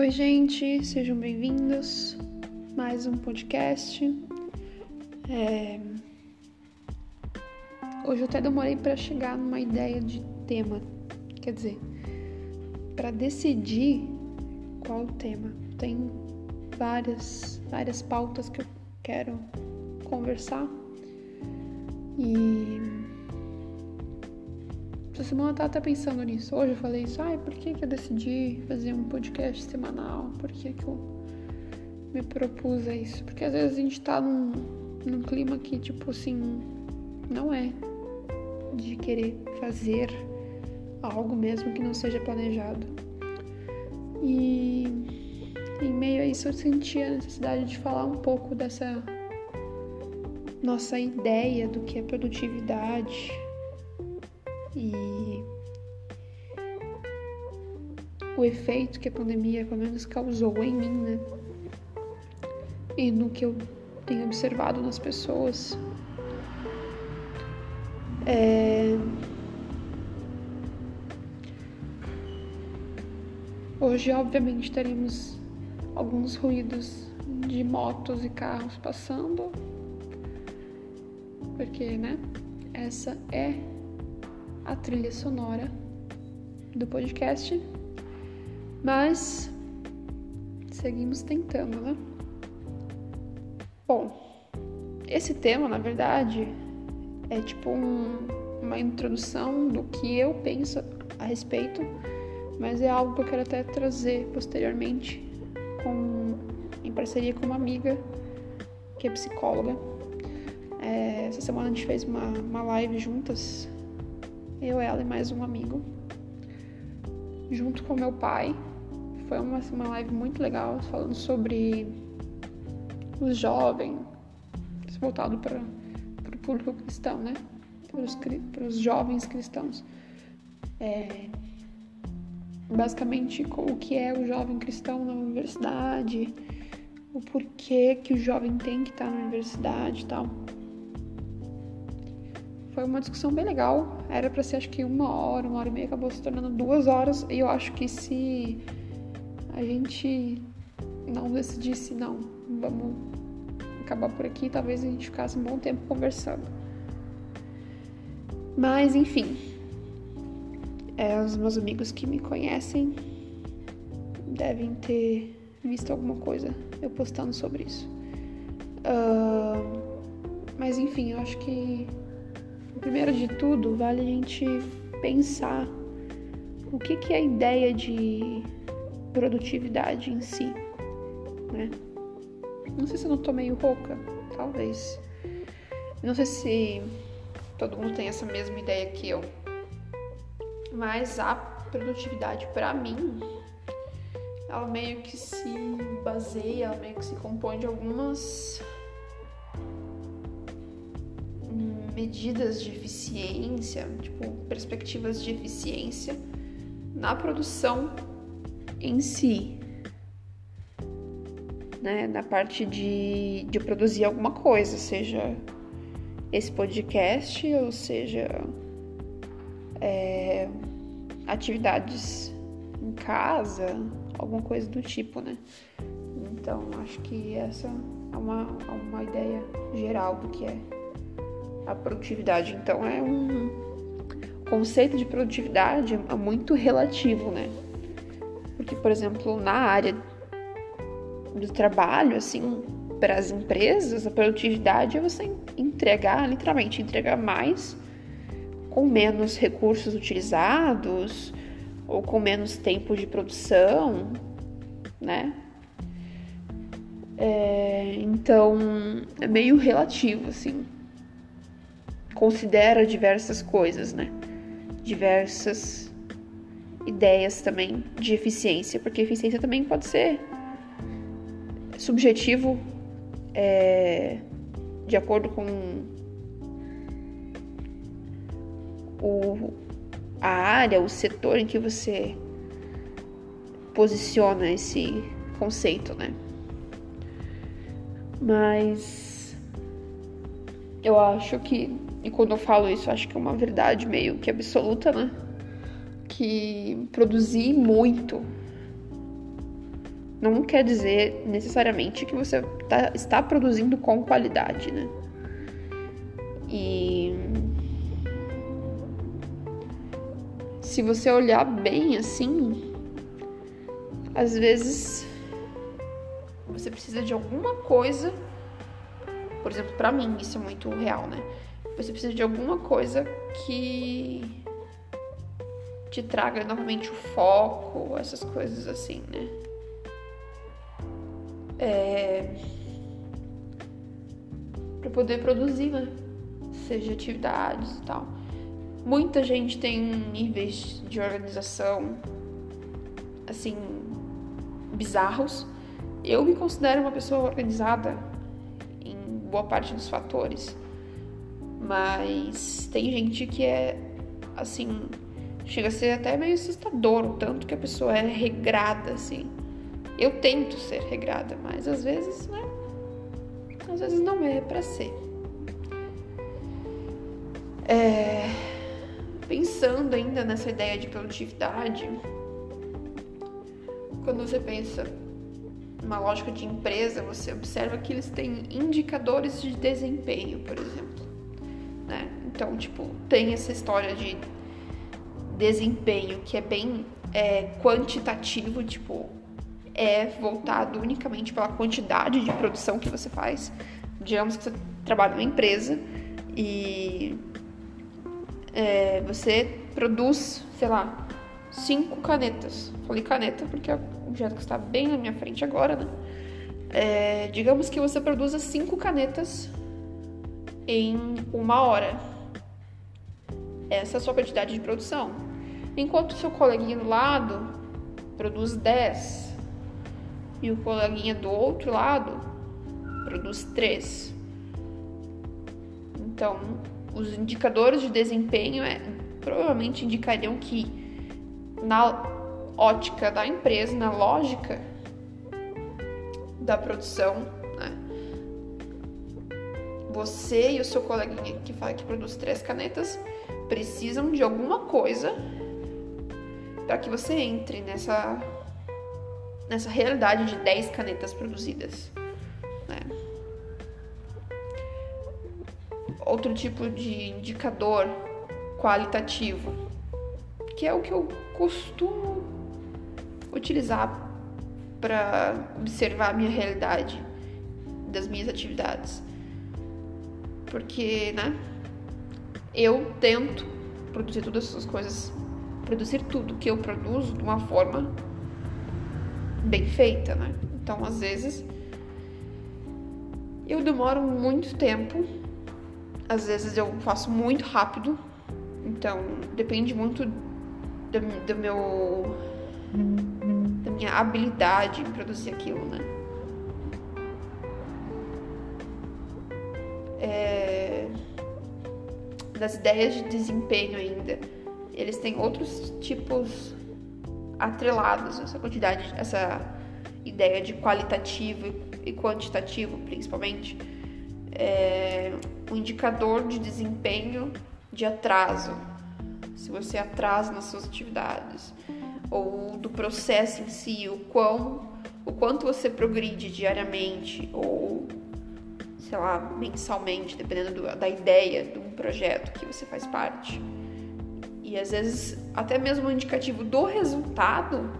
Oi, gente, sejam bem-vindos. Mais um podcast. É... Hoje eu até demorei para chegar numa ideia de tema, quer dizer, para decidir qual o tema. Tem várias, várias pautas que eu quero conversar e essa semana eu tava até pensando nisso. Hoje eu falei isso, ai, por que, que eu decidi fazer um podcast semanal? Por que, que eu me propus a isso? Porque às vezes a gente tá num, num clima que, tipo assim, não é de querer fazer algo mesmo que não seja planejado. E em meio a isso eu senti a necessidade de falar um pouco dessa nossa ideia do que é produtividade e o efeito que a pandemia, pelo menos, causou em mim, né? E no que eu tenho observado nas pessoas. É... Hoje, obviamente, teremos alguns ruídos de motos e carros passando, porque, né? Essa é a trilha sonora do podcast, mas seguimos tentando, né? Bom, esse tema, na verdade, é tipo um, uma introdução do que eu penso a respeito, mas é algo que eu quero até trazer posteriormente com, em parceria com uma amiga que é psicóloga. É, essa semana a gente fez uma, uma live juntas eu, ela e mais um amigo, junto com meu pai. Foi uma, uma live muito legal, falando sobre os jovens, voltado para o público cristão, né? Para os jovens cristãos. É, basicamente, o que é o jovem cristão na universidade, o porquê que o jovem tem que estar na universidade e tal. Foi uma discussão bem legal. Era para ser acho que uma hora, uma hora e meia, acabou se tornando duas horas. E eu acho que se a gente não decidisse, não, vamos acabar por aqui, talvez a gente ficasse um bom tempo conversando. Mas enfim, é, os meus amigos que me conhecem devem ter visto alguma coisa eu postando sobre isso. Uh, mas enfim, eu acho que primeiro de tudo, vale a gente pensar o que, que é a ideia de produtividade em si, né? Não sei se eu não tô meio rouca, talvez. Não sei se todo mundo tem essa mesma ideia que eu. Mas a produtividade para mim, ela meio que se baseia, ela meio que se compõe de algumas medidas de eficiência, tipo perspectivas de eficiência na produção em si, né? Na parte de, de produzir alguma coisa, seja esse podcast, ou seja é, atividades em casa, alguma coisa do tipo, né? Então acho que essa é uma, uma ideia geral do que é a produtividade. Então é um conceito de produtividade muito relativo, né? Porque, por exemplo, na área do trabalho, assim, para as empresas, a produtividade é você entregar, literalmente, entregar mais com menos recursos utilizados ou com menos tempo de produção, né? É, então, é meio relativo, assim considera diversas coisas, né? Diversas ideias também de eficiência, porque eficiência também pode ser subjetivo é, de acordo com o, a área, o setor em que você posiciona esse conceito, né? Mas eu acho que e quando eu falo isso, acho que é uma verdade meio que absoluta, né? Que produzir muito não quer dizer necessariamente que você tá, está produzindo com qualidade, né? E se você olhar bem assim, às vezes você precisa de alguma coisa. Por exemplo, para mim isso é muito real, né? Você precisa de alguma coisa que te traga novamente o foco, essas coisas assim, né? É... Pra poder produzir, né? Seja atividades e tal. Muita gente tem níveis de organização assim bizarros. Eu me considero uma pessoa organizada em boa parte dos fatores. Mas tem gente que é assim, chega a ser até meio assustador o tanto que a pessoa é regrada assim. Eu tento ser regrada, mas às vezes, né? Às vezes não é para ser. É, pensando ainda nessa ideia de produtividade, quando você pensa numa lógica de empresa, você observa que eles têm indicadores de desempenho, por exemplo. Então, tipo, tem essa história de desempenho que é bem é, quantitativo, tipo, é voltado unicamente pela quantidade de produção que você faz. Digamos que você trabalha numa empresa e é, você produz, sei lá, cinco canetas. Falei caneta porque é o objeto que está bem na minha frente agora, né? É, digamos que você produza cinco canetas em uma hora. Essa é a sua quantidade de produção. Enquanto o seu coleguinha do lado produz 10 e o coleguinha do outro lado produz 3. Então, os indicadores de desempenho é, provavelmente indicariam que na ótica da empresa, na lógica da produção, né, você e o seu coleguinha que fala que produz três canetas precisam de alguma coisa para que você entre nessa nessa realidade de 10 canetas produzidas. Né? Outro tipo de indicador qualitativo, que é o que eu costumo utilizar para observar a minha realidade das minhas atividades. Porque, né? Eu tento produzir todas essas coisas, produzir tudo que eu produzo de uma forma bem feita, né? Então, às vezes, eu demoro muito tempo, às vezes eu faço muito rápido, então depende muito do, do meu da minha habilidade em produzir aquilo, né? É, das ideias de desempenho ainda, eles têm outros tipos atrelados essa quantidade, essa ideia de qualitativo e quantitativo, principalmente, é indicador de desempenho de atraso. Se você atrasa nas suas atividades, ou do processo em si, o quão, o quanto você progride diariamente ou sei lá, mensalmente, dependendo do, da ideia de um projeto que você faz parte e às vezes até mesmo o indicativo do resultado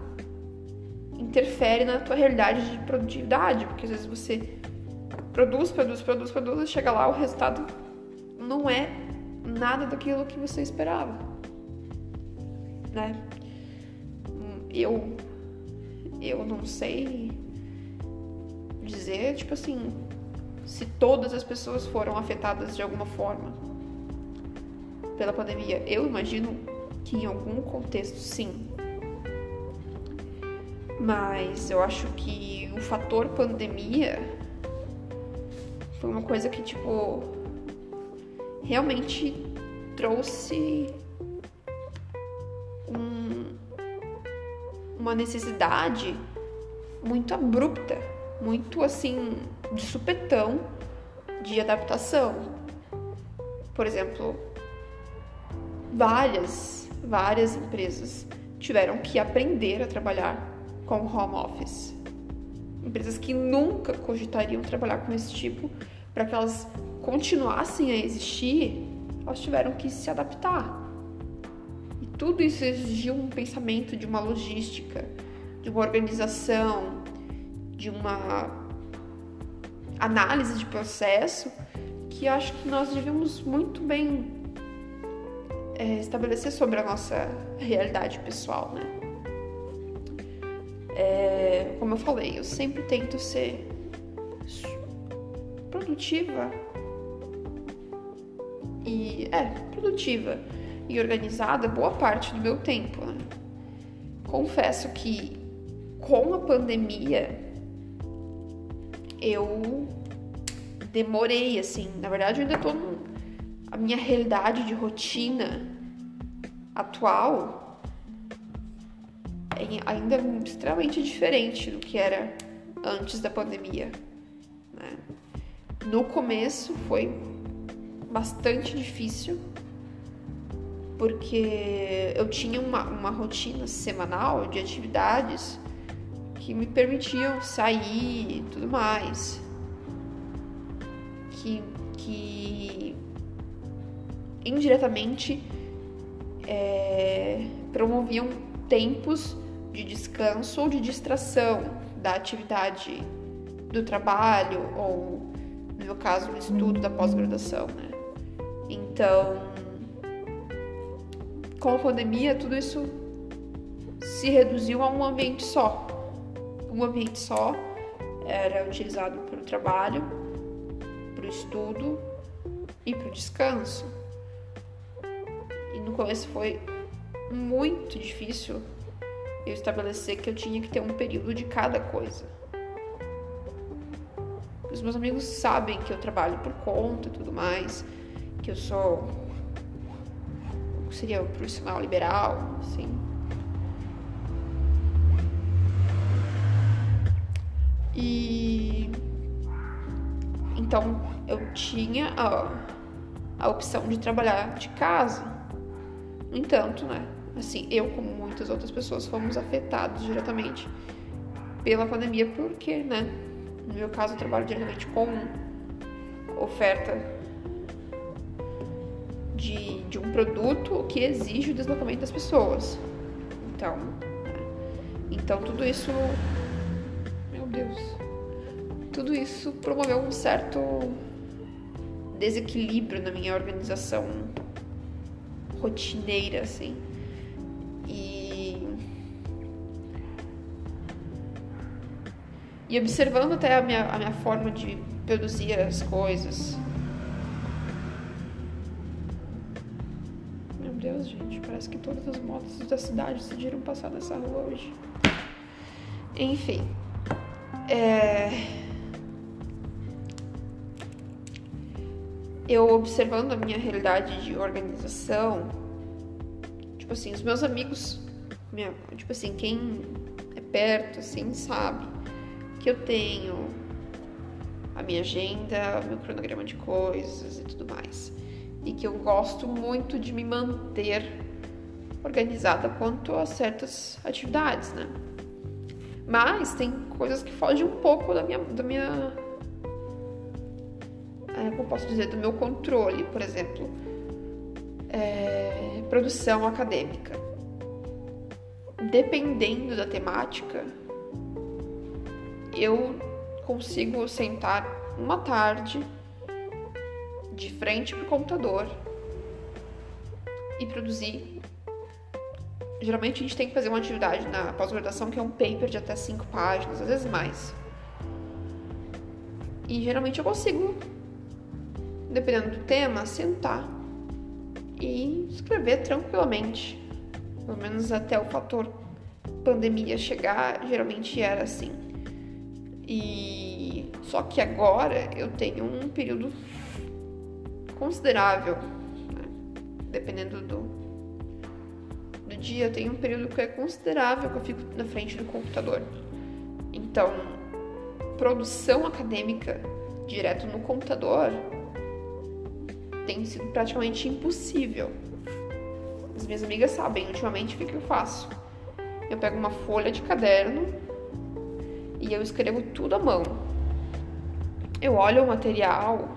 interfere na tua realidade de produtividade, porque às vezes você produz, produz, produz, produz, e chega lá o resultado não é nada daquilo que você esperava, né? Eu eu não sei dizer, tipo assim, se todas as pessoas foram afetadas de alguma forma pela pandemia? Eu imagino que em algum contexto sim. Mas eu acho que o fator pandemia foi uma coisa que, tipo, realmente trouxe um, uma necessidade muito abrupta, muito assim, de supetão de adaptação. Por exemplo, várias, várias empresas tiveram que aprender a trabalhar com home office. empresas que nunca cogitariam trabalhar com esse tipo, para que elas continuassem a existir, elas tiveram que se adaptar. E tudo isso exigiu um pensamento de uma logística, de uma organização, de uma análise de processo que acho que nós devemos muito bem é, estabelecer sobre a nossa realidade pessoal, né? É, como eu falei, eu sempre tento ser produtiva e é produtiva e organizada boa parte do meu tempo. Né? Confesso que com a pandemia eu demorei assim, na verdade eu ainda tô no, a minha realidade de rotina atual é ainda extremamente diferente do que era antes da pandemia. Né? No começo foi bastante difícil, porque eu tinha uma, uma rotina semanal de atividades que me permitiam sair e tudo mais. Que, que indiretamente é, promoviam tempos de descanso ou de distração da atividade do trabalho ou, no meu caso, do estudo da pós-graduação, né? Então, com a pandemia, tudo isso se reduziu a um ambiente só. Um ambiente só era utilizado para o trabalho, para o estudo e para o descanso. Começo foi muito difícil eu estabelecer que eu tinha que ter um período de cada coisa. Os meus amigos sabem que eu trabalho por conta e tudo mais, que eu sou seria um profissional liberal, assim. E então eu tinha a, a opção de trabalhar de casa. No entanto, né? Assim, eu, como muitas outras pessoas, fomos afetados diretamente pela pandemia, porque, né? No meu caso, eu trabalho diretamente com oferta de, de um produto que exige o deslocamento das pessoas. Então, né? então tudo isso, meu Deus, tudo isso promoveu um certo desequilíbrio na minha organização rotineira, assim. E, e observando até a minha, a minha forma de produzir as coisas, Deus, gente, parece que todas as motos da cidade decidiram passar nessa rua hoje. Enfim. É... Eu observando a minha realidade de organização, tipo assim, os meus amigos, minha, tipo assim, quem é perto, assim, sabe que eu tenho a minha agenda, meu cronograma de coisas e tudo mais e que eu gosto muito de me manter organizada quanto a certas atividades, né? Mas tem coisas que fogem um pouco da minha, da minha, é, como posso dizer, do meu controle, por exemplo, é, produção acadêmica. Dependendo da temática, eu consigo sentar uma tarde de frente para o computador e produzir. Geralmente a gente tem que fazer uma atividade na pós-graduação que é um paper de até cinco páginas, às vezes mais. E geralmente eu consigo, dependendo do tema, sentar e escrever tranquilamente. Pelo menos até o fator pandemia chegar, geralmente era assim. E só que agora eu tenho um período considerável, né? dependendo do, do dia. Tem um período que é considerável que eu fico na frente do computador. Então, produção acadêmica direto no computador tem sido praticamente impossível. As minhas amigas sabem ultimamente o que, eu faço. Eu pego uma folha de caderno e eu escrevo tudo à mão. Eu olho o material,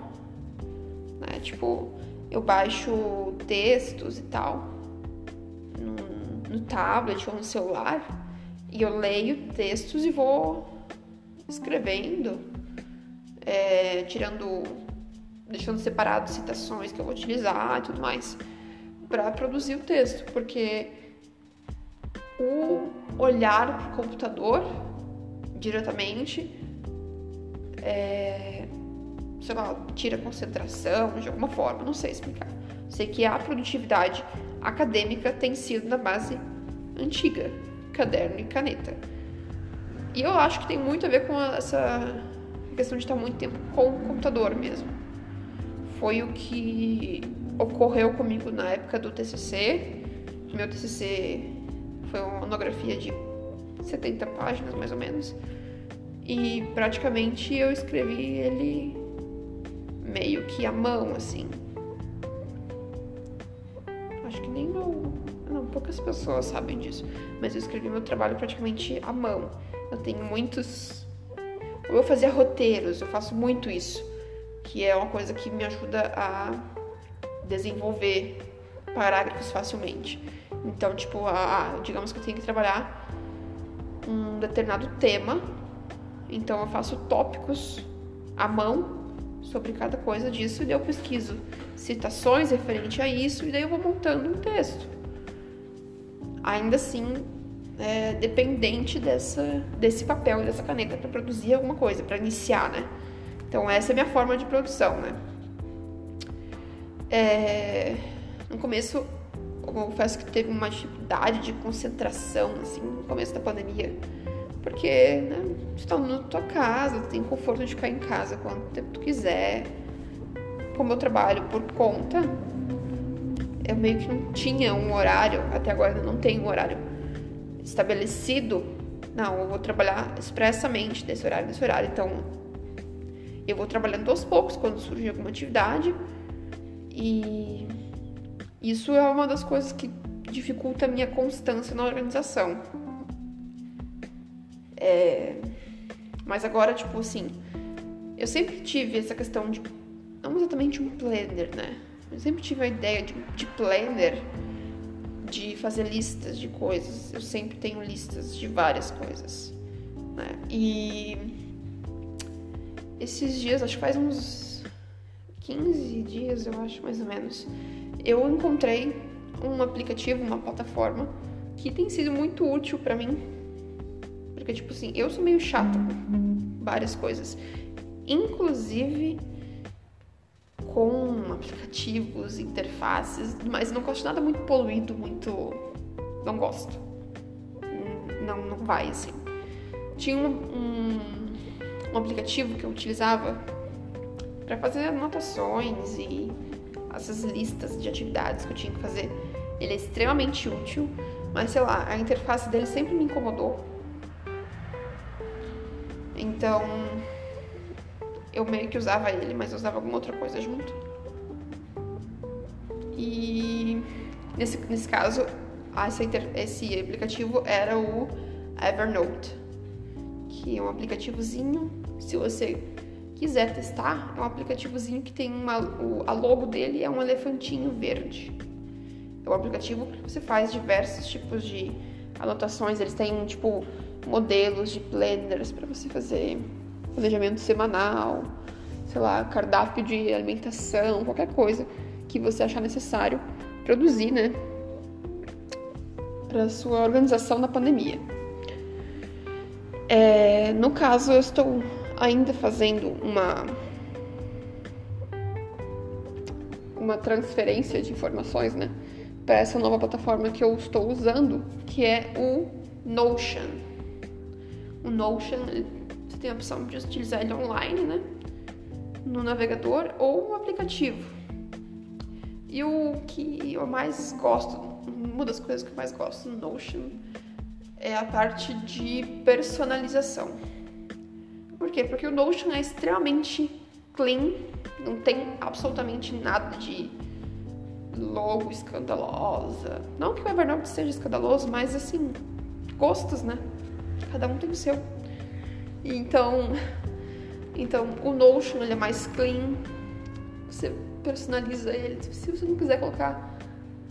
né? Tipo, eu baixo textos e tal no, no tablet ou no celular e eu leio textos e vou escrevendo, é, tirando, deixando separado citações que eu vou utilizar e tudo mais para produzir o texto, porque o olhar para o computador diretamente é, sei lá, tira concentração de alguma forma, não sei explicar. Sei que a produtividade acadêmica tem sido na base antiga, caderno e caneta. E eu acho que tem muito a ver com essa questão de estar muito tempo com o computador mesmo. Foi o que ocorreu comigo na época do TCC. Meu TCC foi uma monografia de 70 páginas, mais ou menos. E praticamente eu escrevi ele meio que à mão, assim. Acho que nem eu. Não, poucas pessoas sabem disso. Mas eu escrevi meu trabalho praticamente à mão. Eu tenho muitos. Eu fazia roteiros, eu faço muito isso. Que é uma coisa que me ajuda a desenvolver parágrafos facilmente. Então, tipo, a, digamos que eu tenho que trabalhar um determinado tema. Então, eu faço tópicos à mão sobre cada coisa disso e daí eu pesquiso citações referente a isso e daí eu vou montando um texto. Ainda assim, é, dependente dessa, desse papel e dessa caneta para produzir alguma coisa, para iniciar, né? Então essa é a minha forma de produção, né? É, no começo, eu confesso que teve uma dificuldade de concentração, assim, no começo da pandemia porque, né, tu tá na tua casa, tu tem conforto de ficar em casa quanto tempo tu quiser. Como eu trabalho por conta, eu meio que não tinha um horário, até agora eu não tenho um horário estabelecido. Não, eu vou trabalhar expressamente desse horário, desse horário. Então, eu vou trabalhando aos poucos quando surge alguma atividade. E isso é uma das coisas que dificulta a minha constância na organização. É... Mas agora, tipo assim, eu sempre tive essa questão de. Não exatamente um planner, né? Eu sempre tive a ideia de, de planner, de fazer listas de coisas. Eu sempre tenho listas de várias coisas. Né? E esses dias, acho que faz uns 15 dias, eu acho, mais ou menos, eu encontrei um aplicativo, uma plataforma que tem sido muito útil para mim porque, tipo assim, eu sou meio chata com várias coisas. Inclusive com aplicativos, interfaces, mas não gosto de nada muito poluído, muito. Não gosto. Não, não vai assim. Tinha um, um, um aplicativo que eu utilizava para fazer anotações e essas listas de atividades que eu tinha que fazer. Ele é extremamente útil, mas sei lá, a interface dele sempre me incomodou então, eu meio que usava ele, mas usava alguma outra coisa junto. E nesse, nesse caso, essa, esse aplicativo era o Evernote, que é um aplicativozinho, se você quiser testar, é um aplicativozinho que tem uma, o, a logo dele é um elefantinho verde. É um aplicativo que você faz diversos tipos de anotações, eles têm tipo modelos de planners para você fazer planejamento semanal, sei lá, cardápio de alimentação, qualquer coisa que você achar necessário produzir, né? Para sua organização na pandemia. É, no caso, eu estou ainda fazendo uma uma transferência de informações, né, para essa nova plataforma que eu estou usando, que é o Notion o Notion, você tem a opção de utilizar ele online, né? No navegador ou no aplicativo. E o que eu mais gosto, uma das coisas que eu mais gosto no Notion é a parte de personalização. Por quê? Porque o Notion é extremamente clean, não tem absolutamente nada de logo escandalosa. Não que o Evernote seja escandaloso, mas assim, gostos, né? Cada um tem o seu. Então, então o Notion ele é mais clean. Você personaliza ele. Se você não quiser colocar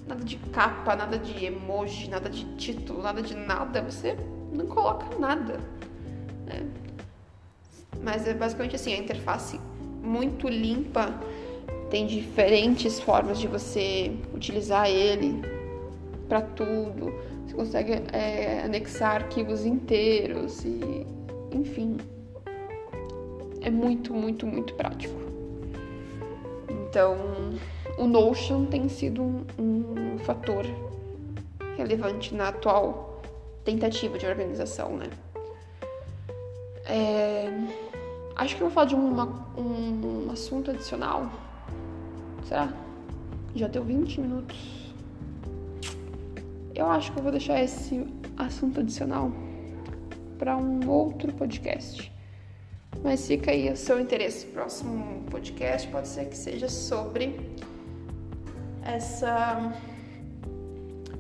nada de capa, nada de emoji, nada de título, nada de nada, você não coloca nada. Né? Mas é basicamente assim, a interface muito limpa, tem diferentes formas de você utilizar ele para tudo. Você consegue é, anexar arquivos inteiros e, enfim, é muito, muito, muito prático. Então, o Notion tem sido um, um fator relevante na atual tentativa de organização, né? É, acho que eu vou falar de uma, um, assunto adicional. Será? Já deu 20 minutos. Eu acho que eu vou deixar esse assunto adicional para um outro podcast. Mas fica aí o seu interesse. Próximo podcast pode ser que seja sobre essa.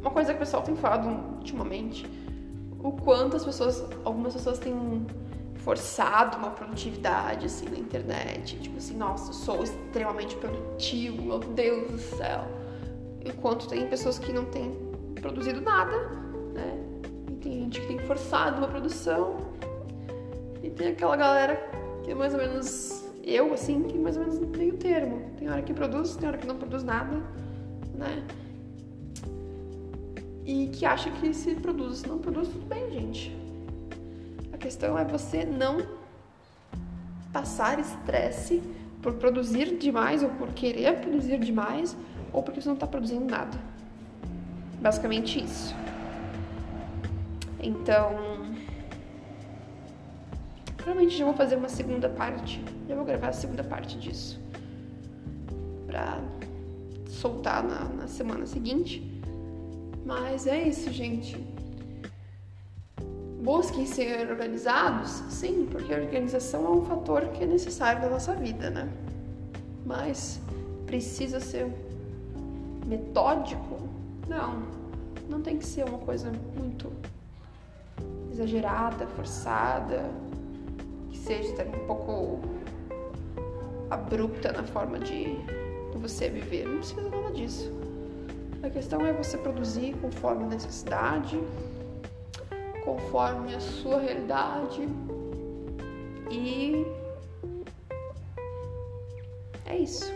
Uma coisa que o pessoal tem falado ultimamente: o quanto as pessoas, algumas pessoas têm forçado uma produtividade assim na internet. Tipo assim, nossa, sou extremamente produtivo, meu Deus do céu. Enquanto tem pessoas que não têm produzido nada, né? E tem gente que tem forçado uma produção. E tem aquela galera que é mais ou menos eu, assim, que é mais ou menos no meio termo. Tem hora que produz, tem hora que não produz nada, né? E que acha que se produz, se não produz, tudo bem, gente questão é você não passar estresse por produzir demais ou por querer produzir demais ou porque você não está produzindo nada. Basicamente isso. Então, provavelmente já vou fazer uma segunda parte. Já vou gravar a segunda parte disso pra soltar na, na semana seguinte. Mas é isso, gente busquem ser organizados? Sim, porque a organização é um fator que é necessário na nossa vida, né? Mas precisa ser metódico? Não, não tem que ser uma coisa muito exagerada, forçada, que seja um pouco abrupta na forma de, você viver. Não precisa nada disso. A questão é você produzir conforme a necessidade conforme a sua realidade. E é isso.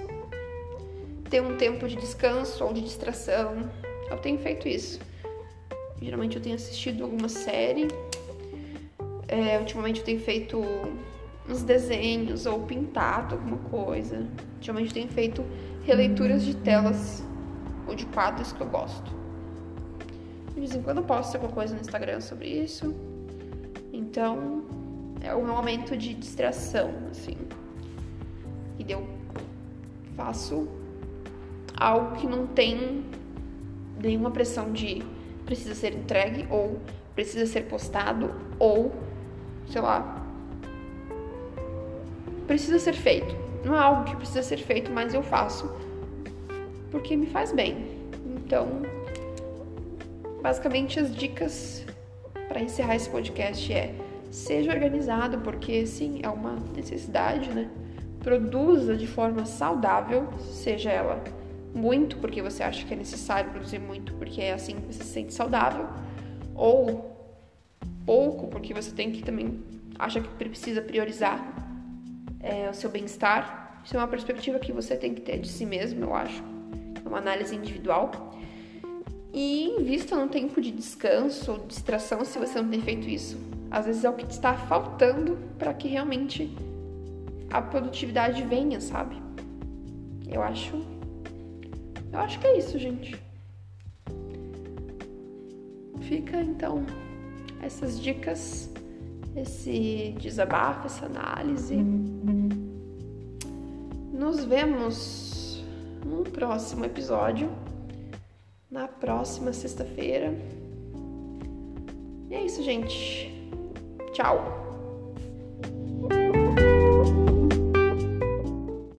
Ter um tempo de descanso ou de distração. Eu tenho feito isso. Geralmente eu tenho assistido alguma série. É, ultimamente eu tenho feito uns desenhos ou pintado alguma coisa. Ultimamente eu tenho feito releituras de telas ou de quadros que eu gosto. De vez em quando eu posto alguma coisa no Instagram sobre isso. Então, é o meu momento de distração, assim. E eu faço algo que não tem nenhuma pressão de precisa ser entregue ou precisa ser postado ou, sei lá, precisa ser feito. Não é algo que precisa ser feito, mas eu faço porque me faz bem. Então, Basicamente, as dicas para encerrar esse podcast é: seja organizado, porque sim, é uma necessidade, né? Produza de forma saudável, seja ela muito porque você acha que é necessário produzir muito porque é assim que você se sente saudável, ou pouco porque você tem que também acha que precisa priorizar é, o seu bem-estar. Isso é uma perspectiva que você tem que ter de si mesmo, eu acho. É uma análise individual. E invista num tempo de descanso distração se você não tem feito isso. Às vezes é o que está faltando para que realmente a produtividade venha, sabe? Eu acho. Eu acho que é isso, gente. Fica então essas dicas, esse desabafo, essa análise. Nos vemos no próximo episódio na próxima sexta-feira. E é isso, gente. Tchau!